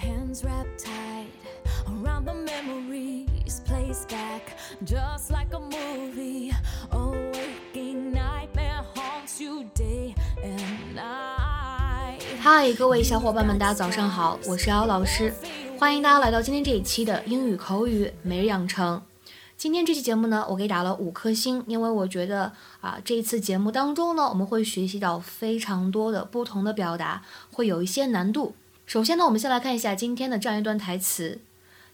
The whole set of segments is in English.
hands wrapped tight around the memories placed back just like a movie a waking nightmare haunts you day and night 嗨，各位小伙伴们，大家早上好，我是姚老师，欢迎大家来到今天这一期的英语口语每日养成。今天这期节目呢，我给打了五颗星，因为我觉得啊，这一次节目当中呢，我们会学习到非常多的不同的表达，会有一些难度。首先呢，我们先来看一下今天的这样一段台词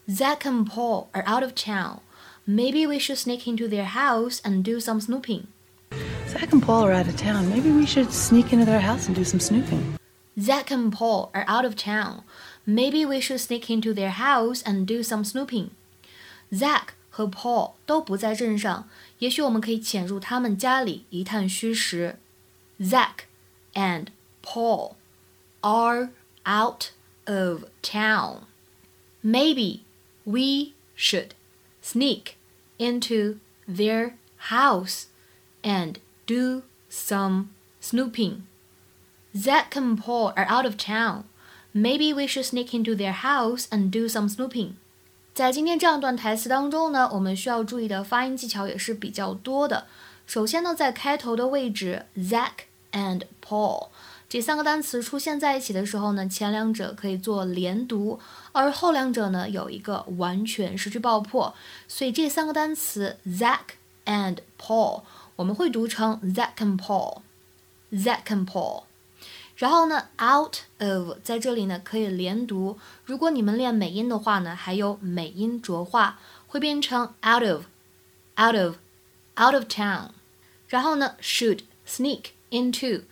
：Zach and Paul are out of town. Maybe we should sneak into their house and do some snooping. Zach and Paul are out of town. Maybe we should sneak into their house and do some snooping. Zach and Paul are out of town. Maybe we should sneak into their house and do some snooping. Zach 和 Paul 都不在镇上，也许我们可以潜入他们家里一探虚实。Zach and Paul are out of town. Maybe we should sneak into their house and do some snooping. Zach and Paul are out of town. Maybe we should sneak into their house and do some snooping. 在今天这样段台词当中呢，我们需要注意的发音技巧也是比较多的。首先呢，在开头的位置，Zack and Paul。这三个单词出现在一起的时候呢，前两者可以做连读，而后两者呢有一个完全失去爆破，所以这三个单词 Zack and Paul 我们会读成 Zack and Paul，Zack and Paul。然后呢，out of 在这里呢可以连读。如果你们练美音的话呢，还有美音浊化，会变成 out of，out of，out of town。然后呢，should sneak into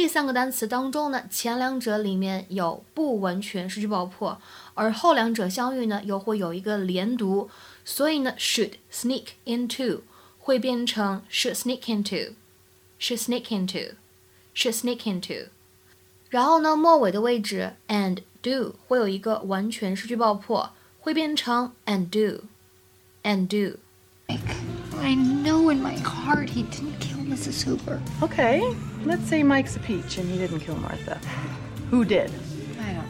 这三个单词当中呢，前两者里面有不完全失去爆破，而后两者相遇呢，又会有一个连读，所以呢，should sneak into 会变成 should sneak into，should sneak into，should sneak into。然后呢，末尾的位置 and do 会有一个完全失去爆破，会变成 and do，and do。I know in my heart he didn't kill Mrs. Huber. Okay let's say Mike's a peach and he didn't kill Martha. Who did? I don't know.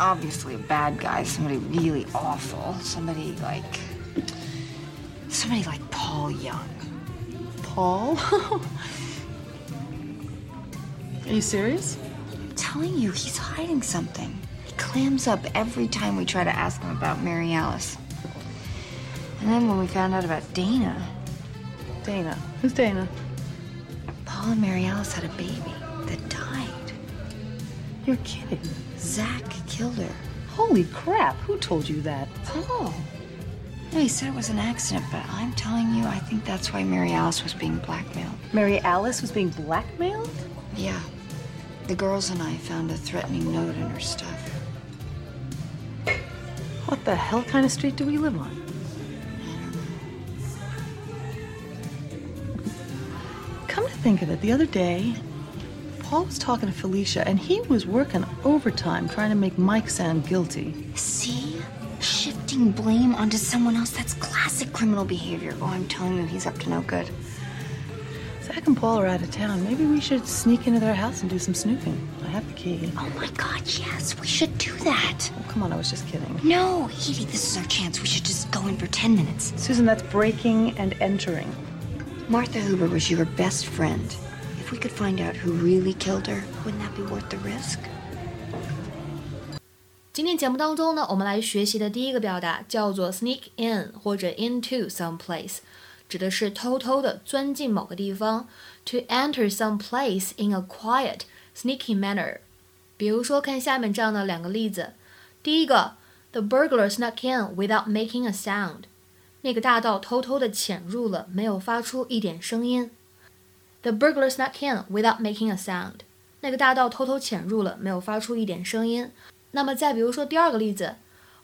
Obviously a bad guy, somebody really awful. Somebody like. Somebody like Paul Young. Paul? Are you serious? I'm telling you, he's hiding something. He clams up every time we try to ask him about Mary Alice. And then when we found out about Dana, Dana. Who's Dana? Paul and Mary Alice had a baby that died. You're kidding. Zach killed her. Holy crap, who told you that? Paul. No, he said it was an accident, but I'm telling you, I think that's why Mary Alice was being blackmailed. Mary Alice was being blackmailed? Yeah. The girls and I found a threatening note in her stuff. What the hell kind of street do we live on? Think of it, the other day, Paul was talking to Felicia and he was working overtime trying to make Mike sound guilty. See? Shifting blame onto someone else, that's classic criminal behavior. Oh, I'm telling you, he's up to no good. Zach and Paul are out of town. Maybe we should sneak into their house and do some snooping. I have the key. Oh my god, yes, we should do that. Oh, come on, I was just kidding. No, Edie, this is our chance. We should just go in for 10 minutes. Susan, that's breaking and entering. Martha Huber was your best friend. If we could find out who really killed her, wouldn't that be worth the risk? 今天节目当中呢，我们来学习的第一个表达叫做 sneak in 或者 into some place，指的是偷偷的钻进某个地方，to enter some place in a quiet, sneaky manner。比如说，看下面这样的两个例子。第一个，the burglar snuck in without making a sound。那个大盗偷偷的潜入了，没有发出一点声音。The burglar snuck in without making a sound。那个大盗偷偷潜入了，没有发出一点声音。那么再比如说第二个例子，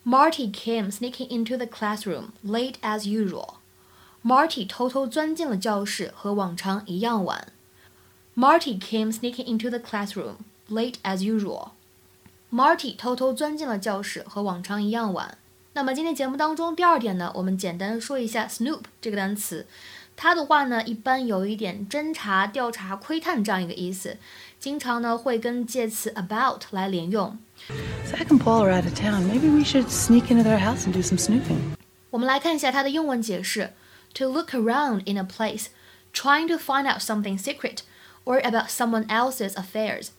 Marty came sneaking into the classroom late as usual。Marty 偷偷钻进了教室，和往常一样晚。Marty came sneaking into the classroom late as usual。Marty 偷偷钻进了教室，和往常一样晚。 那么今天节目当中第二点呢，我们简单说一下 snoop 这个单词。它的话呢，一般有一点侦查、调查、窥探这样一个意思。 经常呢会跟介词 about 来连用。Zach and Paul are out of town. Maybe we should sneak into their house and do some snooping. 我们来看一下它的英文解释：to look around in a place, trying to find out something secret or about someone else's affairs。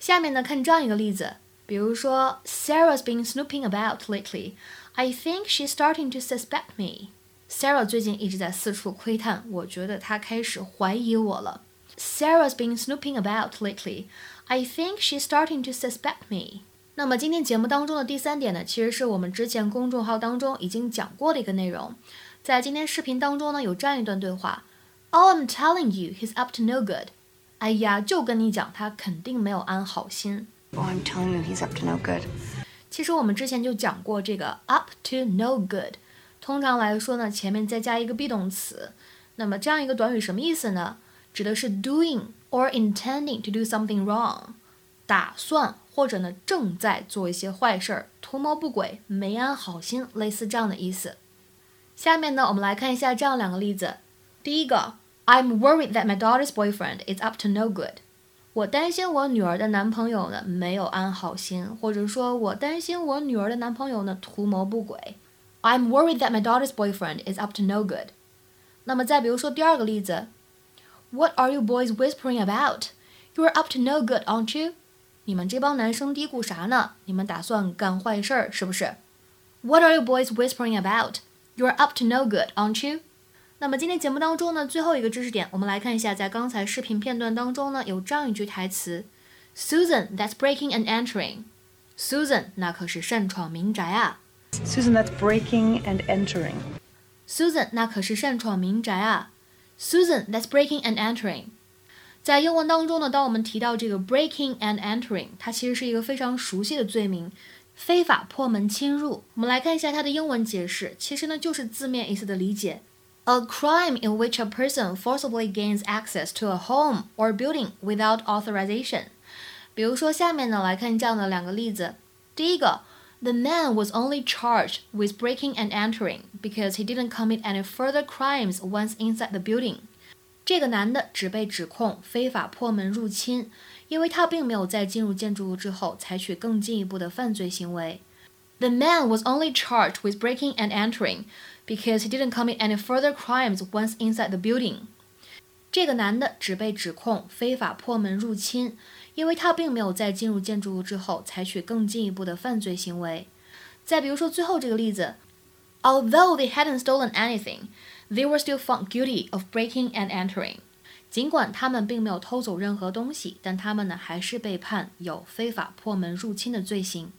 下面呢看这样一个例子，比如说 Sarah's been snooping about lately. I think she's starting to suspect me. Sarah 最近一直在四处窥探，我觉得她开始怀疑我了。Sarah's been snooping about lately. I think she's starting to suspect me. 那么今天节目当中的第三点呢，其实是我们之前公众号当中已经讲过的一个内容。在今天视频当中呢，有这样一段对话：All I'm telling you, he's up to no good。哎呀，就跟你讲，他肯定没有安好心。Oh, I'm telling you, he's up to no good. 其实我们之前就讲过这个 up to no good。通常来说呢，前面再加一个 be 动词。那么这样一个短语什么意思呢？指的是 doing or intending to do something wrong，打算。或者呢，正在做一些坏事儿，图谋不轨，没安好心，类似这样的意思。下面呢，我们来看一下这样两个例子。第一个，I'm worried that my daughter's boyfriend is up to no good。我担心我女儿的男朋友呢没有安好心，或者说我担心我女儿的男朋友呢图谋不轨。I'm worried that my daughter's boyfriend is up to no good。那么再比如说第二个例子，What are you boys whispering about? You're up to no good, aren't you? 你们这帮男生嘀咕啥呢？你们打算干坏事儿是不是？What are you boys whispering about? You're up to no good, aren't you? 那么今天节目当中呢，最后一个知识点，我们来看一下，在刚才视频片段当中呢，有这样一句台词：Susan, that's breaking and entering. Susan，那可是擅闯民宅啊。Susan, that's breaking and entering. Susan，那可是擅闯民宅啊。Susan, that's breaking and entering. 在英文当中呢，当我们提到这个 breaking and entering，它其实是一个非常熟悉的罪名，非法破门侵入。我们来看一下它的英文解释，其实呢就是字面意思的理解 ：a crime in which a person forcibly gains access to a home or building without authorization。比如说下面呢来看这样的两个例子，第一个，the man was only charged with breaking and entering because he didn't commit any further crimes once inside the building。这个男的只被指控非法破门入侵，因为他并没有在进入建筑物之后采取更进一步的犯罪行为。 The man was only charged with breaking and entering because he didn't commit any further crimes once inside the building。这个男的只被指控非法破门入侵，因为他并没有在进入建筑物之后采取更进一步的犯罪行为。再比如说最后这个例子，Although they hadn't stolen anything。They were still found guilty of breaking and entering。尽管他们并没有偷走任何东西，但他们呢还是被判有非法破门入侵的罪行。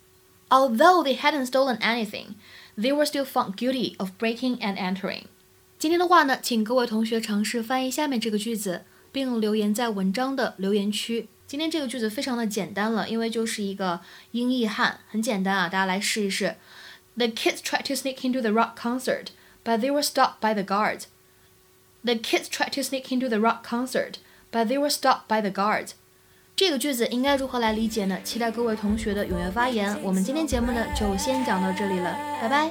Although they hadn't stolen anything, they were still found guilty of breaking and entering。今天的话呢，请各位同学尝试翻译下面这个句子，并留言在文章的留言区。今天这个句子非常的简单了，因为就是一个英译汉，很简单啊，大家来试一试。The kids tried to sneak into the rock concert but they were stopped by the guards. The kids tried to sneak into the rock concert, but they were stopped by the guards. 这个句子应该如何来理解呢？期待各位同学的踊跃发言。我们今天节目呢就先讲到这里了，拜拜。